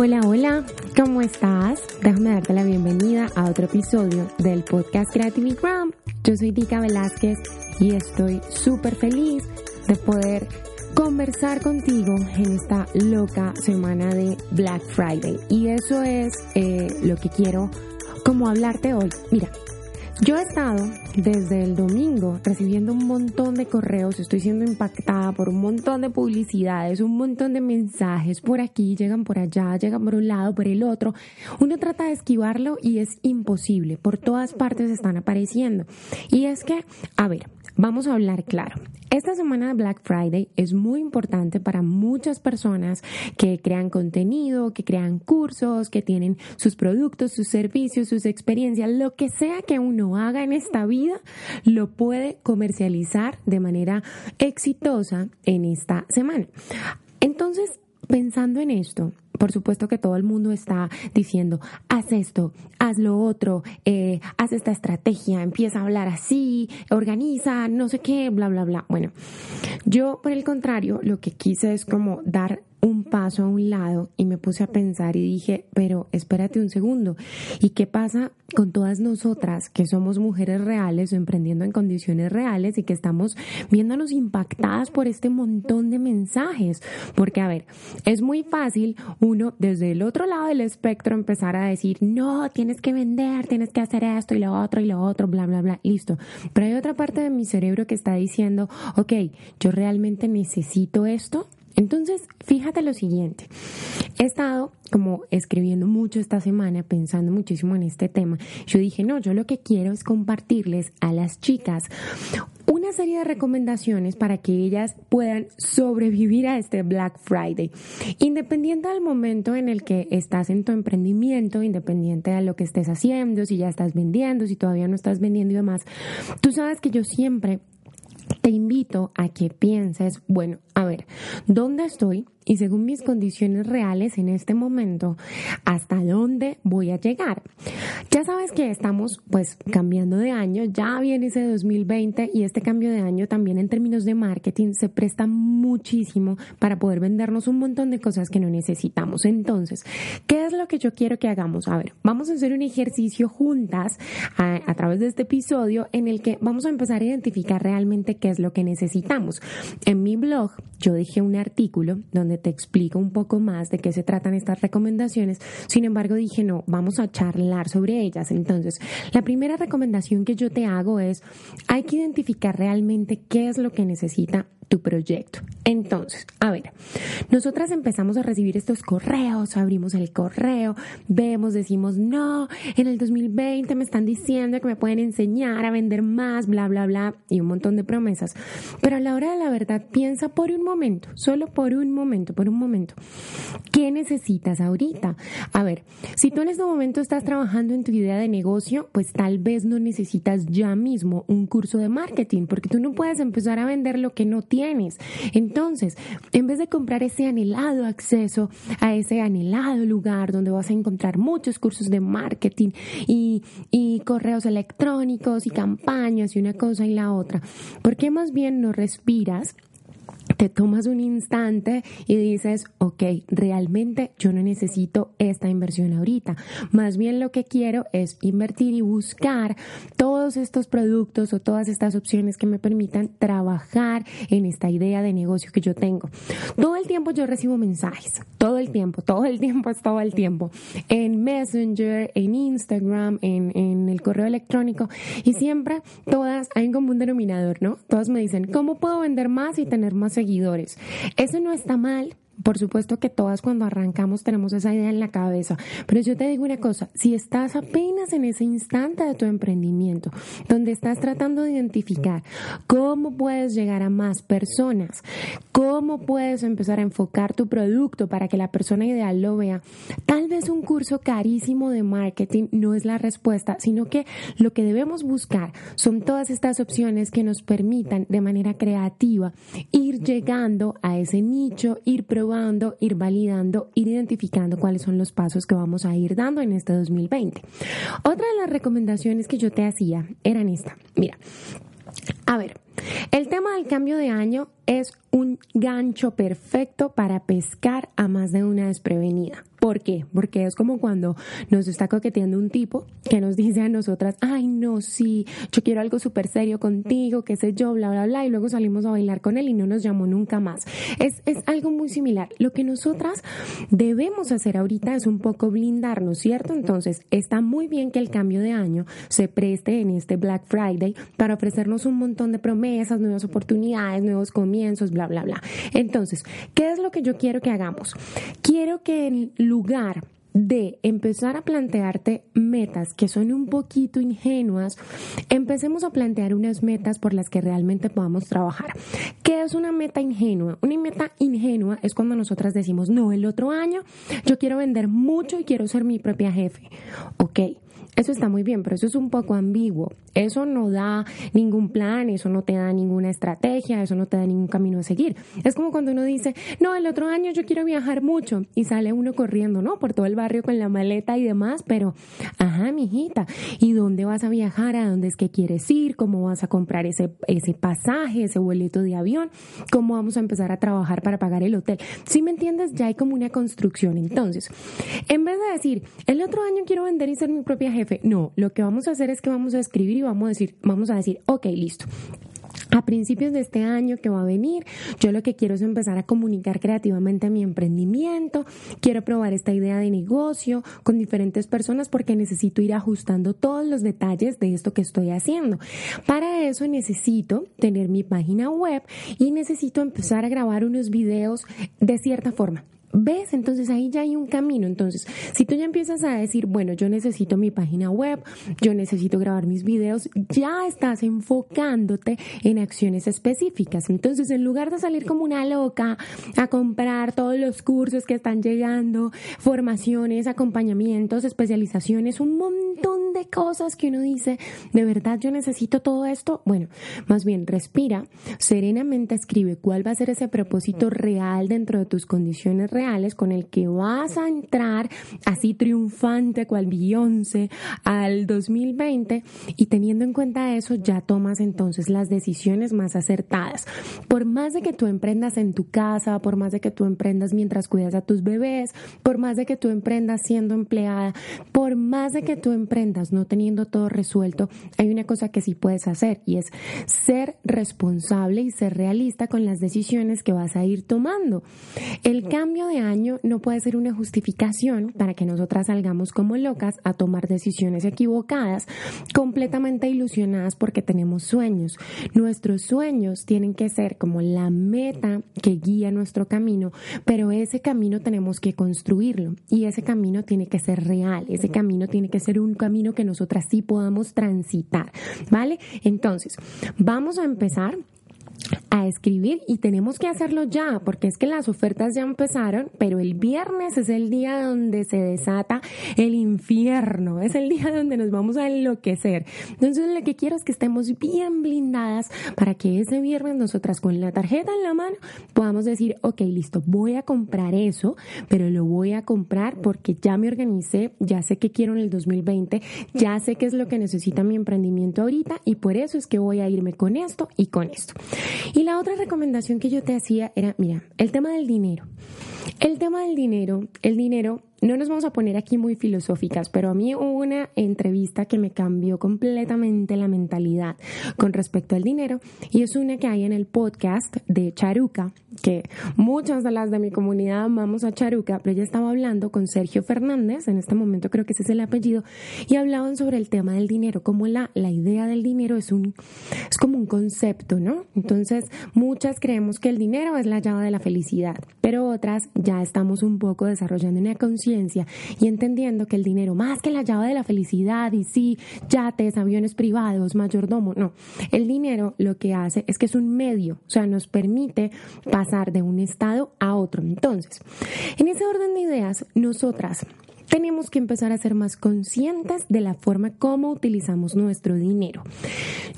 Hola, hola, ¿cómo estás? Déjame darte la bienvenida a otro episodio del podcast Creativigram. Yo soy Dika Velázquez y estoy súper feliz de poder conversar contigo en esta loca semana de Black Friday. Y eso es eh, lo que quiero como hablarte hoy. Mira, yo he estado desde el domingo recibiendo un montón de correos, estoy siendo impactada por un montón de publicidades, un montón de mensajes por aquí, llegan por allá, llegan por un lado, por el otro. Uno trata de esquivarlo y es imposible, por todas partes están apareciendo. Y es que, a ver, vamos a hablar claro. Esta semana de Black Friday es muy importante para muchas personas que crean contenido, que crean cursos, que tienen sus productos, sus servicios, sus experiencias, lo que sea que uno haga en esta vida, lo puede comercializar de manera exitosa en esta semana. Entonces, pensando en esto, por supuesto que todo el mundo está diciendo, haz esto, haz lo otro, eh, haz esta estrategia, empieza a hablar así, organiza, no sé qué, bla, bla, bla. Bueno, yo por el contrario, lo que quise es como dar un paso a un lado y me puse a pensar y dije, pero espérate un segundo, ¿y qué pasa con todas nosotras que somos mujeres reales o emprendiendo en condiciones reales y que estamos viéndonos impactadas por este montón de mensajes? Porque, a ver, es muy fácil uno desde el otro lado del espectro empezar a decir, no, tienes que vender, tienes que hacer esto y lo otro y lo otro, bla, bla, bla, listo. Pero hay otra parte de mi cerebro que está diciendo, ok, yo realmente necesito esto entonces, fíjate lo siguiente. He estado como escribiendo mucho esta semana, pensando muchísimo en este tema. Yo dije, no, yo lo que quiero es compartirles a las chicas una serie de recomendaciones para que ellas puedan sobrevivir a este Black Friday. Independiente del momento en el que estás en tu emprendimiento, independiente de lo que estés haciendo, si ya estás vendiendo, si todavía no estás vendiendo y demás, tú sabes que yo siempre te invito a que pienses, bueno, a ¿dónde estoy? y según mis condiciones reales en este momento, hasta dónde voy a llegar. Ya sabes que estamos pues cambiando de año, ya viene ese 2020 y este cambio de año también en términos de marketing se presta muchísimo para poder vendernos un montón de cosas que no necesitamos. Entonces, ¿qué es lo que yo quiero que hagamos? A ver, vamos a hacer un ejercicio juntas a, a través de este episodio en el que vamos a empezar a identificar realmente qué es lo que necesitamos. En mi blog yo dejé un artículo donde te explico un poco más de qué se tratan estas recomendaciones. Sin embargo, dije, no, vamos a charlar sobre ellas. Entonces, la primera recomendación que yo te hago es, hay que identificar realmente qué es lo que necesita tu proyecto. Entonces, a ver, nosotras empezamos a recibir estos correos, abrimos el correo, vemos, decimos, no, en el 2020 me están diciendo que me pueden enseñar a vender más, bla, bla, bla, y un montón de promesas. Pero a la hora de la verdad, piensa por un momento, solo por un momento, por un momento, ¿qué necesitas ahorita? A ver, si tú en este momento estás trabajando en tu idea de negocio, pues tal vez no necesitas ya mismo un curso de marketing, porque tú no puedes empezar a vender lo que no tienes tienes. Entonces, en vez de comprar ese anhelado acceso a ese anhelado lugar donde vas a encontrar muchos cursos de marketing y, y correos electrónicos y campañas y una cosa y la otra, ¿por qué más bien no respiras? Te tomas un instante y dices, ok, realmente yo no necesito esta inversión ahorita. Más bien lo que quiero es invertir y buscar todos estos productos o todas estas opciones que me permitan trabajar en esta idea de negocio que yo tengo. Todo el tiempo yo recibo mensajes, todo el tiempo, todo el tiempo es todo el tiempo, en Messenger, en Instagram, en, en el correo electrónico y siempre todas hay un común denominador, ¿no? Todas me dicen, ¿cómo puedo vender más y tener más seguidores? Seguidores. Eso no está mal, por supuesto que todas cuando arrancamos tenemos esa idea en la cabeza, pero yo te digo una cosa, si estás apenas en ese instante de tu emprendimiento, donde estás tratando de identificar cómo puedes llegar a más personas, cómo puedes empezar a enfocar tu producto para que la persona ideal lo vea, tal vez un curso carísimo de marketing no es la respuesta, sino que lo que debemos buscar son todas estas opciones que nos permitan de manera creativa ir llegando a ese nicho, ir probando ir validando, ir identificando cuáles son los pasos que vamos a ir dando en este 2020. Otra de las recomendaciones que yo te hacía eran esta. Mira, a ver, El tema del cambio de año es un gancho perfecto para pescar a más de una desprevenida. ¿Por qué? Porque es como cuando nos está coqueteando un tipo que nos dice a nosotras, ay, no, sí, yo quiero algo súper serio contigo, qué sé yo, bla, bla, bla, y luego salimos a bailar con él y no nos llamó nunca más. Es, es algo muy similar. Lo que nosotras debemos hacer ahorita es un poco blindarnos, ¿cierto? Entonces, está muy bien que el cambio de año se preste en este Black Friday para ofrecernos un montón de promesas, nuevas oportunidades, nuevos comienzos, bla, bla, bla. Entonces, ¿qué es lo que yo quiero que hagamos? Quiero que en lugar de empezar a plantearte metas que son un poquito ingenuas, empecemos a plantear unas metas por las que realmente podamos trabajar. ¿Qué es una meta ingenua? Una meta ingenua es cuando nosotras decimos, no, el otro año yo quiero vender mucho y quiero ser mi propia jefe. Ok, eso está muy bien, pero eso es un poco ambiguo. Eso no da ningún plan, eso no te da ninguna estrategia, eso no te da ningún camino a seguir. Es como cuando uno dice, no, el otro año yo quiero viajar mucho y sale uno corriendo, ¿no? Por todo el barrio con la maleta y demás, pero, ajá, mijita, ¿y dónde vas a viajar? ¿A dónde es que quieres ir? ¿Cómo vas a comprar ese, ese pasaje, ese boleto de avión? ¿Cómo vamos a empezar a trabajar para pagar el hotel? Si me entiendes, ya hay como una construcción. Entonces, en vez de decir, el otro año quiero vender y ser mi propia jefe, no, lo que vamos a hacer es que vamos a escribir y vamos a decir, vamos a decir, ok, listo. A principios de este año que va a venir, yo lo que quiero es empezar a comunicar creativamente mi emprendimiento, quiero probar esta idea de negocio con diferentes personas porque necesito ir ajustando todos los detalles de esto que estoy haciendo. Para eso necesito tener mi página web y necesito empezar a grabar unos videos de cierta forma. ¿Ves? Entonces ahí ya hay un camino. Entonces, si tú ya empiezas a decir, bueno, yo necesito mi página web, yo necesito grabar mis videos, ya estás enfocándote en acciones específicas. Entonces, en lugar de salir como una loca a comprar todos los cursos que están llegando, formaciones, acompañamientos, especializaciones, un montón de cosas que uno dice, ¿de verdad yo necesito todo esto? Bueno, más bien respira, serenamente escribe cuál va a ser ese propósito real dentro de tus condiciones reales con el que vas a entrar así triunfante cual Beyoncé al 2020 y teniendo en cuenta eso ya tomas entonces las decisiones más acertadas. Por más de que tú emprendas en tu casa, por más de que tú emprendas mientras cuidas a tus bebés, por más de que tú emprendas siendo empleada, por más de que tú emprendas no teniendo todo resuelto, hay una cosa que sí puedes hacer y es ser responsable y ser realista con las decisiones que vas a ir tomando. El cambio de año no puede ser una justificación para que nosotras salgamos como locas a tomar decisiones equivocadas, completamente ilusionadas porque tenemos sueños. Nuestros sueños tienen que ser como la meta que guía nuestro camino, pero ese camino tenemos que construirlo y ese camino tiene que ser real, ese camino tiene que ser un camino que nosotras sí podamos transitar, ¿vale? Entonces, vamos a empezar a escribir y tenemos que hacerlo ya porque es que las ofertas ya empezaron, pero el viernes es el día donde se desata el infierno, es el día donde nos vamos a enloquecer. Entonces lo que quiero es que estemos bien blindadas para que ese viernes nosotras con la tarjeta en la mano podamos decir, ok, listo, voy a comprar eso, pero lo voy a comprar porque ya me organicé, ya sé qué quiero en el 2020, ya sé qué es lo que necesita mi emprendimiento ahorita y por eso es que voy a irme con esto y con esto. Y la otra recomendación que yo te hacía era, mira, el tema del dinero. El tema del dinero, el dinero no nos vamos a poner aquí muy filosóficas, pero a mí hubo una entrevista que me cambió completamente la mentalidad con respecto al dinero y es una que hay en el podcast de Charuca, que muchas de las de mi comunidad amamos a Charuca, pero ella estaba hablando con Sergio Fernández, en este momento creo que ese es el apellido, y hablaban sobre el tema del dinero, como la, la idea del dinero es, un, es como un concepto, ¿no? Entonces, muchas creemos que el dinero es la llave de la felicidad, pero otras ya estamos un poco desarrollando una conciencia y entendiendo que el dinero, más que la llave de la felicidad y sí, yates, aviones privados, mayordomo, no, el dinero lo que hace es que es un medio, o sea, nos permite pasar de un estado a otro. Entonces, en ese orden de ideas, nosotras tenemos que empezar a ser más conscientes de la forma como utilizamos nuestro dinero.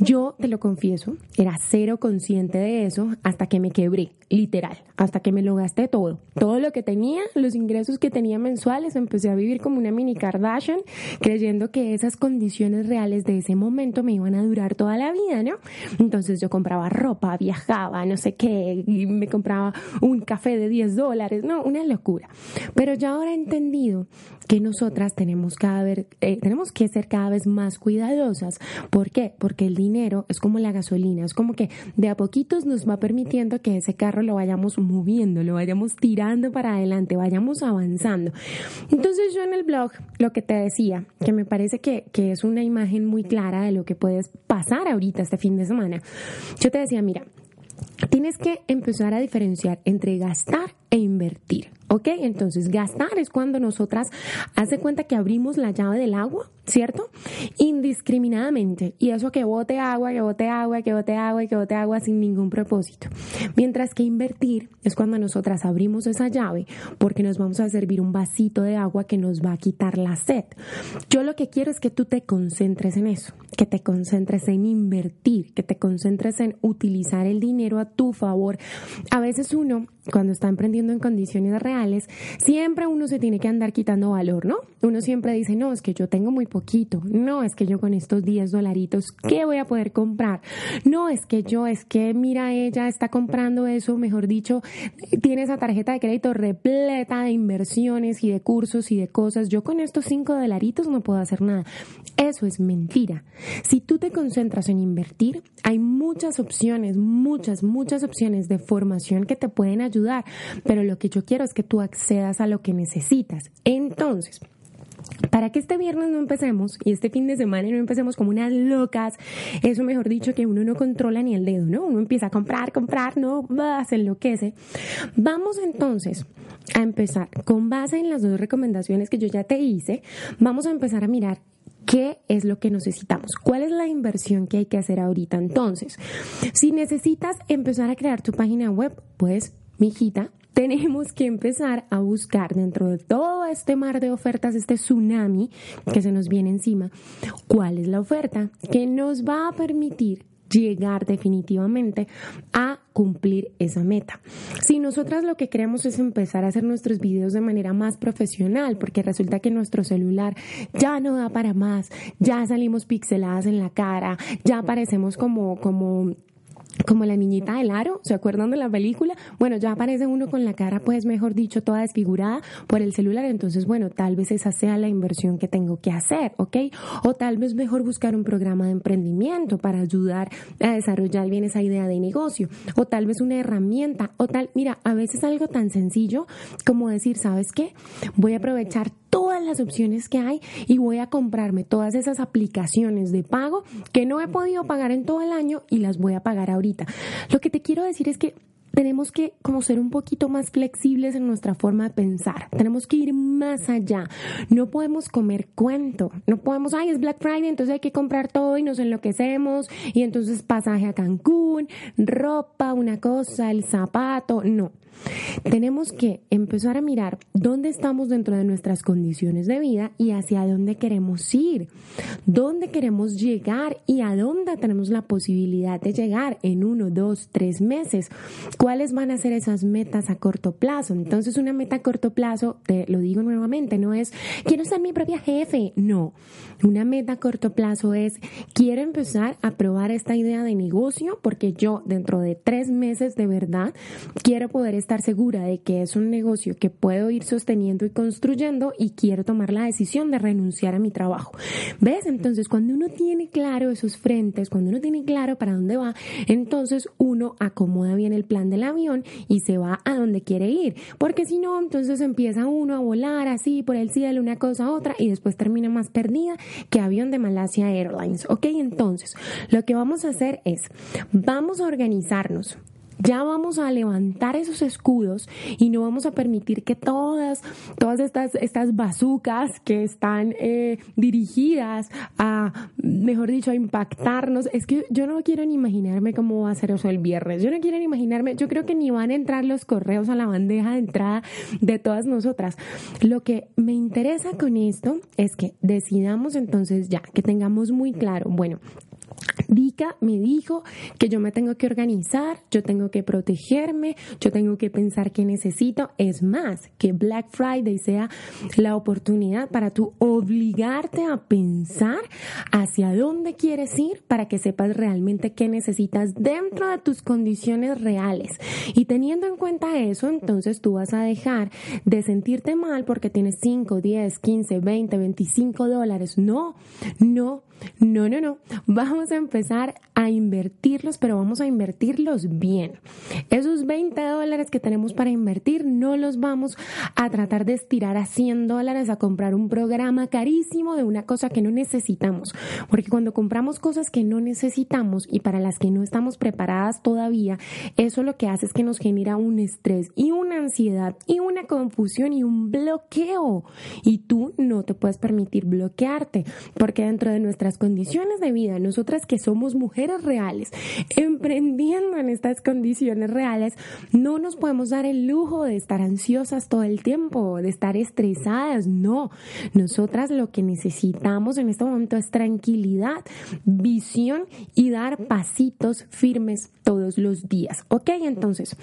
Yo te lo confieso, era cero consciente de eso hasta que me quebré, literal, hasta que me lo gasté todo. Todo lo que tenía, los ingresos que tenía mensuales, empecé a vivir como una mini Kardashian, creyendo que esas condiciones reales de ese momento me iban a durar toda la vida, ¿no? Entonces yo compraba ropa, viajaba, no sé qué, me compraba un café de 10 dólares, no, una locura. Pero ya ahora he entendido que nosotras tenemos, cada vez, eh, tenemos que ser cada vez más cuidadosas. ¿Por qué? Porque el dinero es como la gasolina, es como que de a poquitos nos va permitiendo que ese carro lo vayamos moviendo, lo vayamos tirando para adelante, vayamos avanzando. Entonces yo en el blog lo que te decía, que me parece que, que es una imagen muy clara de lo que puedes pasar ahorita este fin de semana, yo te decía, mira, tienes que empezar a diferenciar entre gastar e invertir. ¿Ok? Entonces, gastar es cuando nosotras hace cuenta que abrimos la llave del agua, ¿cierto? Indiscriminadamente. Y eso que bote agua, que bote agua, que bote agua que bote agua sin ningún propósito. Mientras que invertir es cuando nosotras abrimos esa llave porque nos vamos a servir un vasito de agua que nos va a quitar la sed. Yo lo que quiero es que tú te concentres en eso, que te concentres en invertir, que te concentres en utilizar el dinero a tu favor. A veces uno, cuando está emprendiendo en condiciones reales, siempre uno se tiene que andar quitando valor, ¿no? Uno siempre dice, no, es que yo tengo muy poquito, no, es que yo con estos 10 dolaritos, ¿qué voy a poder comprar? No, es que yo, es que mira, ella está comprando eso, mejor dicho, tiene esa tarjeta de crédito repleta de inversiones y de cursos y de cosas, yo con estos 5 dolaritos no puedo hacer nada. Eso es mentira. Si tú te concentras en invertir, hay muchas opciones, muchas, muchas opciones de formación que te pueden ayudar, pero lo que yo quiero es que tú accedas a lo que necesitas. Entonces, para que este viernes no empecemos y este fin de semana no empecemos como unas locas, eso mejor dicho que uno no controla ni el dedo, ¿no? Uno empieza a comprar, comprar, no, va, se enloquece. Vamos entonces a empezar con base en las dos recomendaciones que yo ya te hice, vamos a empezar a mirar ¿Qué es lo que necesitamos? ¿Cuál es la inversión que hay que hacer ahorita? Entonces, si necesitas empezar a crear tu página web, pues, mijita, tenemos que empezar a buscar dentro de todo este mar de ofertas, este tsunami que se nos viene encima, cuál es la oferta que nos va a permitir llegar definitivamente a cumplir esa meta. Si nosotras lo que queremos es empezar a hacer nuestros videos de manera más profesional, porque resulta que nuestro celular ya no da para más, ya salimos pixeladas en la cara, ya parecemos como como como la niñita del aro, ¿se acuerdan de la película? Bueno, ya aparece uno con la cara, pues mejor dicho, toda desfigurada por el celular, entonces, bueno, tal vez esa sea la inversión que tengo que hacer, ¿ok? O tal vez mejor buscar un programa de emprendimiento para ayudar a desarrollar bien esa idea de negocio, o tal vez una herramienta, o tal, mira, a veces algo tan sencillo como decir, ¿sabes qué? Voy a aprovechar todas las opciones que hay y voy a comprarme todas esas aplicaciones de pago que no he podido pagar en todo el año y las voy a pagar ahorita. Lo que te quiero decir es que tenemos que como ser un poquito más flexibles en nuestra forma de pensar. Tenemos que ir más allá. No podemos comer cuento. No podemos, ay, es Black Friday, entonces hay que comprar todo y nos enloquecemos y entonces pasaje a Cancún, ropa, una cosa, el zapato. No. Tenemos que empezar a mirar dónde estamos dentro de nuestras condiciones de vida y hacia dónde queremos ir, dónde queremos llegar y a dónde tenemos la posibilidad de llegar en uno, dos, tres meses. ¿Cuáles van a ser esas metas a corto plazo? Entonces, una meta a corto plazo, te lo digo nuevamente, no es quiero ser mi propia jefe, no. Una meta a corto plazo es quiero empezar a probar esta idea de negocio porque yo dentro de tres meses de verdad quiero poder estar estar segura de que es un negocio que puedo ir sosteniendo y construyendo y quiero tomar la decisión de renunciar a mi trabajo. ¿Ves? Entonces, cuando uno tiene claro esos frentes, cuando uno tiene claro para dónde va, entonces uno acomoda bien el plan del avión y se va a donde quiere ir. Porque si no, entonces empieza uno a volar así por el cielo, una cosa a otra, y después termina más perdida que avión de Malasia Airlines. ¿Ok? Entonces, lo que vamos a hacer es, vamos a organizarnos Ya vamos a levantar esos escudos y no vamos a permitir que todas, todas estas, estas bazucas que están eh, dirigidas a, mejor dicho, a impactarnos. Es que yo no quiero ni imaginarme cómo va a ser eso el viernes. Yo no quiero ni imaginarme, yo creo que ni van a entrar los correos a la bandeja de entrada de todas nosotras. Lo que me interesa con esto es que decidamos entonces ya, que tengamos muy claro, bueno, Vika me dijo que yo me tengo que organizar, yo tengo que protegerme, yo tengo que pensar qué necesito. Es más, que Black Friday sea la oportunidad para tú obligarte a pensar hacia dónde quieres ir para que sepas realmente qué necesitas dentro de tus condiciones reales. Y teniendo en cuenta eso, entonces tú vas a dejar de sentirte mal porque tienes 5, 10, 15, 20, 25 dólares. No, no, no, no, no. Vamos a empezar a invertirlos, pero vamos a invertirlos bien. Esos 20 dólares que tenemos para invertir no los vamos a tratar de estirar a 100 dólares a comprar un programa carísimo de una cosa que no necesitamos. Porque cuando compramos cosas que no necesitamos y para las que no estamos preparadas todavía, eso lo que hace es que nos genera un estrés y una ansiedad y una confusión y un bloqueo. Y tú no te puedes permitir bloquearte porque dentro de nuestra condiciones de vida, nosotras que somos mujeres reales, emprendiendo en estas condiciones reales, no nos podemos dar el lujo de estar ansiosas todo el tiempo, de estar estresadas, no. Nosotras lo que necesitamos en este momento es tranquilidad, visión y dar pasitos firmes todos los días. Ok, entonces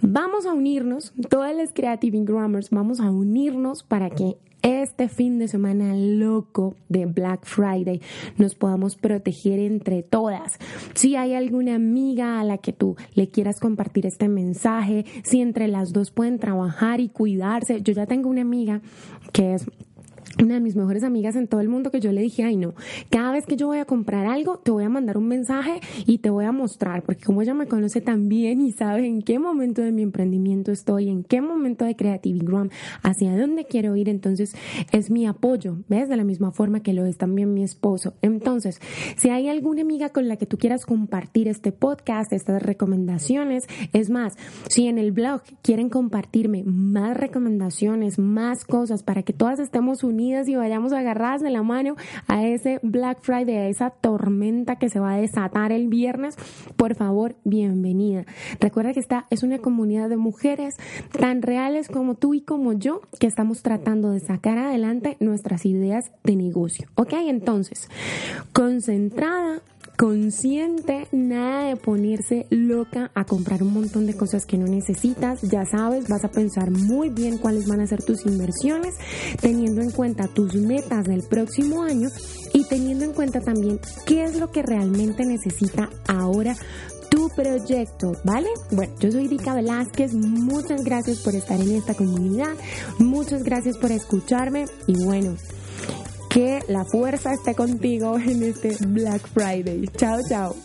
vamos a unirnos, todas las Creative Grammars, vamos a unirnos para que este fin de semana loco de Black Friday nos podamos proteger entre todas. Si hay alguna amiga a la que tú le quieras compartir este mensaje, si entre las dos pueden trabajar y cuidarse. Yo ya tengo una amiga que es una de mis mejores amigas en todo el mundo que yo le dije, ay no, cada vez que yo voy a comprar algo, te voy a mandar un mensaje y te voy a mostrar, porque como ella me conoce tan bien y sabe en qué momento de mi emprendimiento estoy, en qué momento de Creativigram, hacia dónde quiero ir, entonces es mi apoyo, ¿ves? De la misma forma que lo es también mi esposo. Entonces, si hay alguna amiga con la que tú quieras compartir este podcast, estas recomendaciones, es más, si en el blog quieren compartirme más recomendaciones, más cosas para que todas estemos unidas, y vayamos agarradas de la mano a ese Black Friday, a esa tormenta que se va a desatar el viernes, por favor, bienvenida. Recuerda que esta es una comunidad de mujeres tan reales como tú y como yo que estamos tratando de sacar adelante nuestras ideas de negocio. ¿Ok? Entonces, concentrada, consciente, nada de ponerse loca a comprar un montón de cosas que no necesitas. Ya sabes, vas a pensar muy bien cuáles van a ser tus inversiones, teniendo en cuenta tus metas del próximo año y teniendo en cuenta también qué es lo que realmente necesita ahora tu proyecto, ¿vale? Bueno, yo soy Dika Velázquez, muchas gracias por estar en esta comunidad, muchas gracias por escucharme y bueno, que la fuerza esté contigo en este Black Friday. Chao, chao.